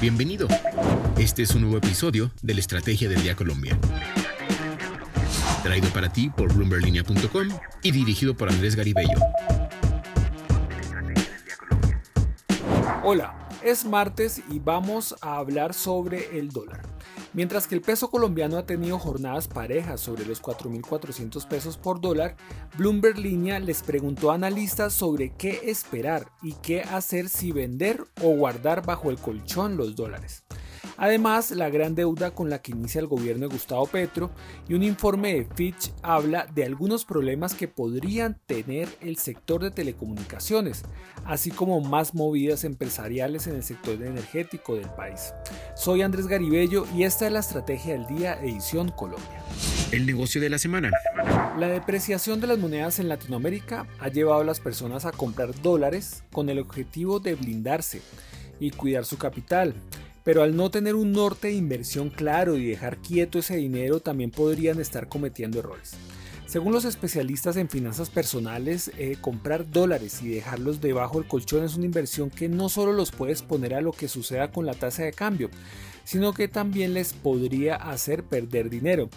Bienvenido. Este es un nuevo episodio de la Estrategia del Día Colombia. Traído para ti por bloomberlinia.com y dirigido por Andrés Garibello. Hola, es martes y vamos a hablar sobre el dólar. Mientras que el peso colombiano ha tenido jornadas parejas sobre los 4.400 pesos por dólar, Bloomberg Línea les preguntó a analistas sobre qué esperar y qué hacer si vender o guardar bajo el colchón los dólares. Además, la gran deuda con la que inicia el gobierno de Gustavo Petro y un informe de Fitch habla de algunos problemas que podrían tener el sector de telecomunicaciones, así como más movidas empresariales en el sector energético del país. Soy Andrés Garibello y esta es la Estrategia del Día Edición Colombia. El negocio de la semana. La depreciación de las monedas en Latinoamérica ha llevado a las personas a comprar dólares con el objetivo de blindarse y cuidar su capital. Pero al no tener un norte de inversión claro y dejar quieto ese dinero, también podrían estar cometiendo errores. Según los especialistas en finanzas personales, eh, comprar dólares y dejarlos debajo del colchón es una inversión que no solo los puede exponer a lo que suceda con la tasa de cambio, sino que también les podría hacer perder dinero.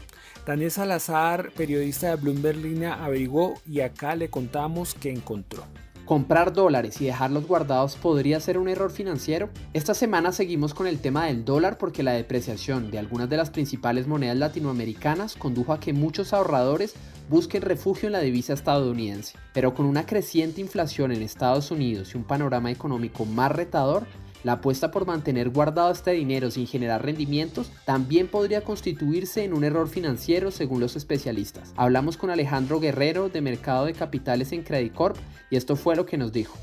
Daniel Salazar, periodista de Bloomberg Línea, averiguó y acá le contamos que encontró. ¿Comprar dólares y dejarlos guardados podría ser un error financiero? Esta semana seguimos con el tema del dólar porque la depreciación de algunas de las principales monedas latinoamericanas condujo a que muchos ahorradores busquen refugio en la divisa estadounidense. Pero con una creciente inflación en Estados Unidos y un panorama económico más retador, la apuesta por mantener guardado este dinero sin generar rendimientos también podría constituirse en un error financiero según los especialistas. Hablamos con Alejandro Guerrero de Mercado de Capitales en Credit Corp y esto fue lo que nos dijo.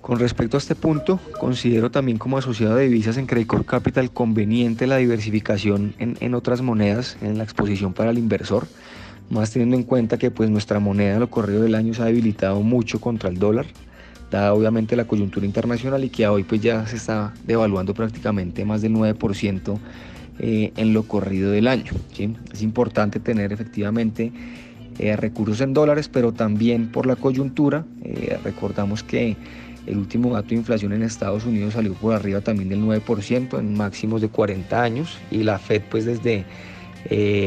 Con respecto a este punto, considero también como asociado de divisas en Credit Corp Capital conveniente la diversificación en, en, otras monedas en la exposición para el inversor, más teniendo en cuenta que pues nuestra moneda a lo corrido del año se ha debilitado mucho contra el dólar obviamente la coyuntura internacional y que hoy pues ya se está devaluando prácticamente más del 9% eh, en lo corrido del año. Es importante tener efectivamente eh, recursos en dólares, pero también por la coyuntura, eh, recordamos que el último dato de inflación en Estados Unidos salió por arriba también del 9% en máximos de 40 años y la Fed pues desde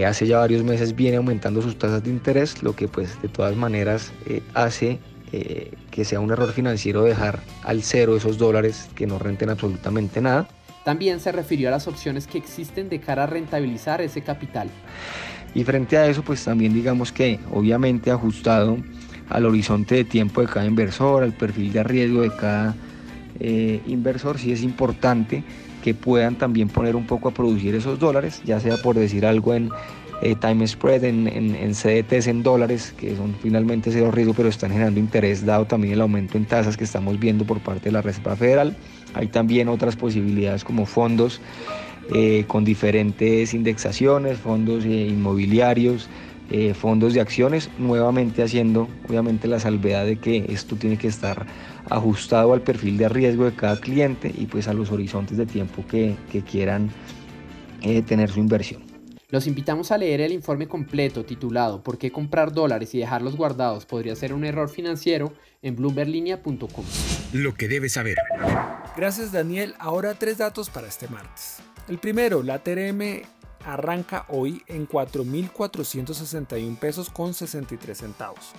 hace ya varios meses viene aumentando sus tasas de interés, lo que pues de todas maneras hace eh, que sea un error financiero dejar al cero esos dólares que no renten absolutamente nada. También se refirió a las opciones que existen de cara a rentabilizar ese capital. Y frente a eso, pues también digamos que obviamente ajustado al horizonte de tiempo de cada inversor, al perfil de riesgo de cada eh, inversor, sí es importante que puedan también poner un poco a producir esos dólares, ya sea por decir algo en eh, time spread en, en, CDTs en dólares, que son finalmente cero riesgo, pero están generando interés dado también el aumento en tasas que estamos viendo por parte de la Reserva Federal. Hay también otras posibilidades como fondos eh, con diferentes indexaciones, fondos eh, inmobiliarios, fondos de acciones, nuevamente haciendo obviamente la salvedad de que esto tiene que estar ajustado al perfil de riesgo de cada cliente y pues a los horizontes de tiempo que, que quieran tener su inversión. Los invitamos a leer el informe completo titulado ¿Por qué comprar dólares y dejarlos guardados podría ser un error financiero? en bloomberlinia.com. Lo que debes saber. Gracias Daniel. Ahora tres datos para este martes. El primero, la TRM arranca hoy en 4.461 pesos con 63 centavos.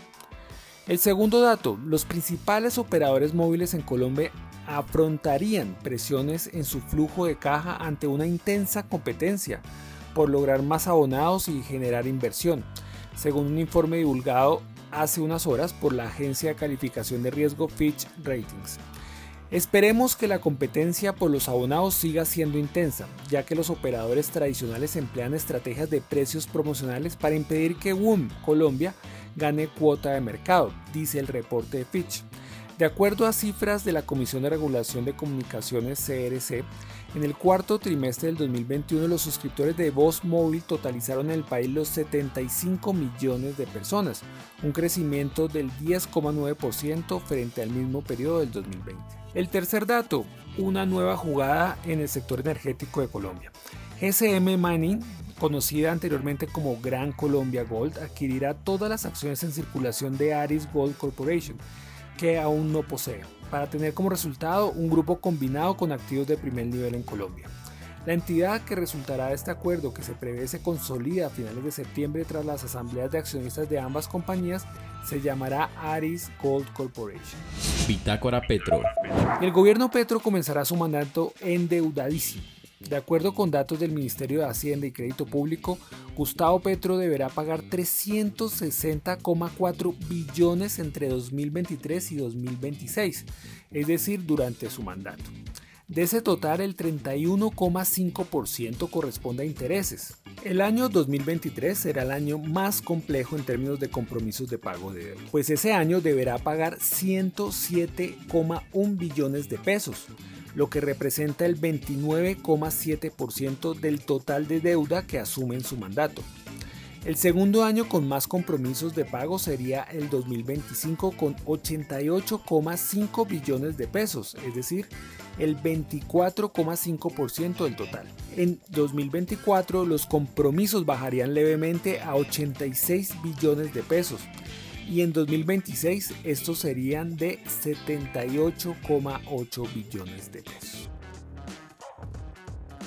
El segundo dato, los principales operadores móviles en Colombia afrontarían presiones en su flujo de caja ante una intensa competencia por lograr más abonados y generar inversión, según un informe divulgado hace unas horas por la agencia de calificación de riesgo Fitch Ratings. Esperemos que la competencia por los abonados siga siendo intensa, ya que los operadores tradicionales emplean estrategias de precios promocionales para impedir que WOM Colombia gane cuota de mercado, dice el reporte de Fitch. De acuerdo a cifras de la Comisión de Regulación de Comunicaciones CRC, en el cuarto trimestre del 2021 los suscriptores de Voz Móvil totalizaron en el país los 75 millones de personas, un crecimiento del 10,9% frente al mismo periodo del 2020. El tercer dato, una nueva jugada en el sector energético de Colombia. GCM Mining, conocida anteriormente como Gran Colombia Gold, adquirirá todas las acciones en circulación de Aris Gold Corporation, que aún no posee. para tener como resultado un grupo combinado con activos de primer nivel en Colombia. La entidad que resultará de este acuerdo, que se prevé se consolida a finales de septiembre tras las asambleas de accionistas de ambas compañías, se llamará Aris Gold Corporation. Bitácora Petro. El gobierno Petro comenzará su mandato endeudadísimo. De acuerdo con datos del Ministerio de Hacienda y Crédito Público, Gustavo Petro deberá pagar 360,4 billones entre 2023 y 2026, es decir, durante su mandato. De ese total, el 31,5% corresponde a intereses. El año 2023 será el año más complejo en términos de compromisos de pago de deuda, pues ese año deberá pagar 107,1 billones de pesos, lo que representa el 29,7% del total de deuda que asume en su mandato. El segundo año con más compromisos de pago sería el 2025 con 88,5 billones de pesos, es decir, el 24,5% del total. En 2024 los compromisos bajarían levemente a 86 billones de pesos y en 2026 estos serían de 78,8 billones de pesos.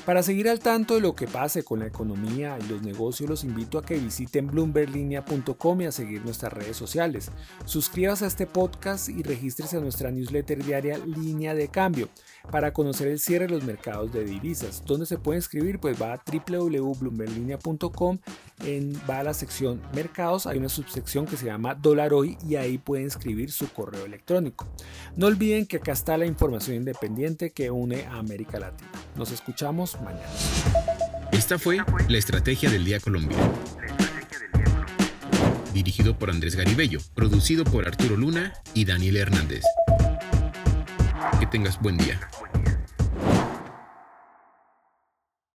Para seguir al tanto de lo que pase con la economía y los negocios, los invito a que visiten bloomberlinia.com y a seguir nuestras redes sociales. Suscríbase a este podcast y regístrese a nuestra newsletter diaria Línea de Cambio para conocer el cierre de los mercados de divisas. ¿Dónde se puede inscribir? Pues va a www.bloomberlinia.com, va a la sección Mercados, hay una subsección que se llama Dólar Hoy y ahí puede inscribir su correo electrónico. No olviden que acá está la información independiente que une a América Latina. Nos escuchamos mañana. Esta fue la Estrategia del Día Colombia. Dirigido por Andrés Garibello, producido por Arturo Luna y Daniel Hernández. Que tengas buen día.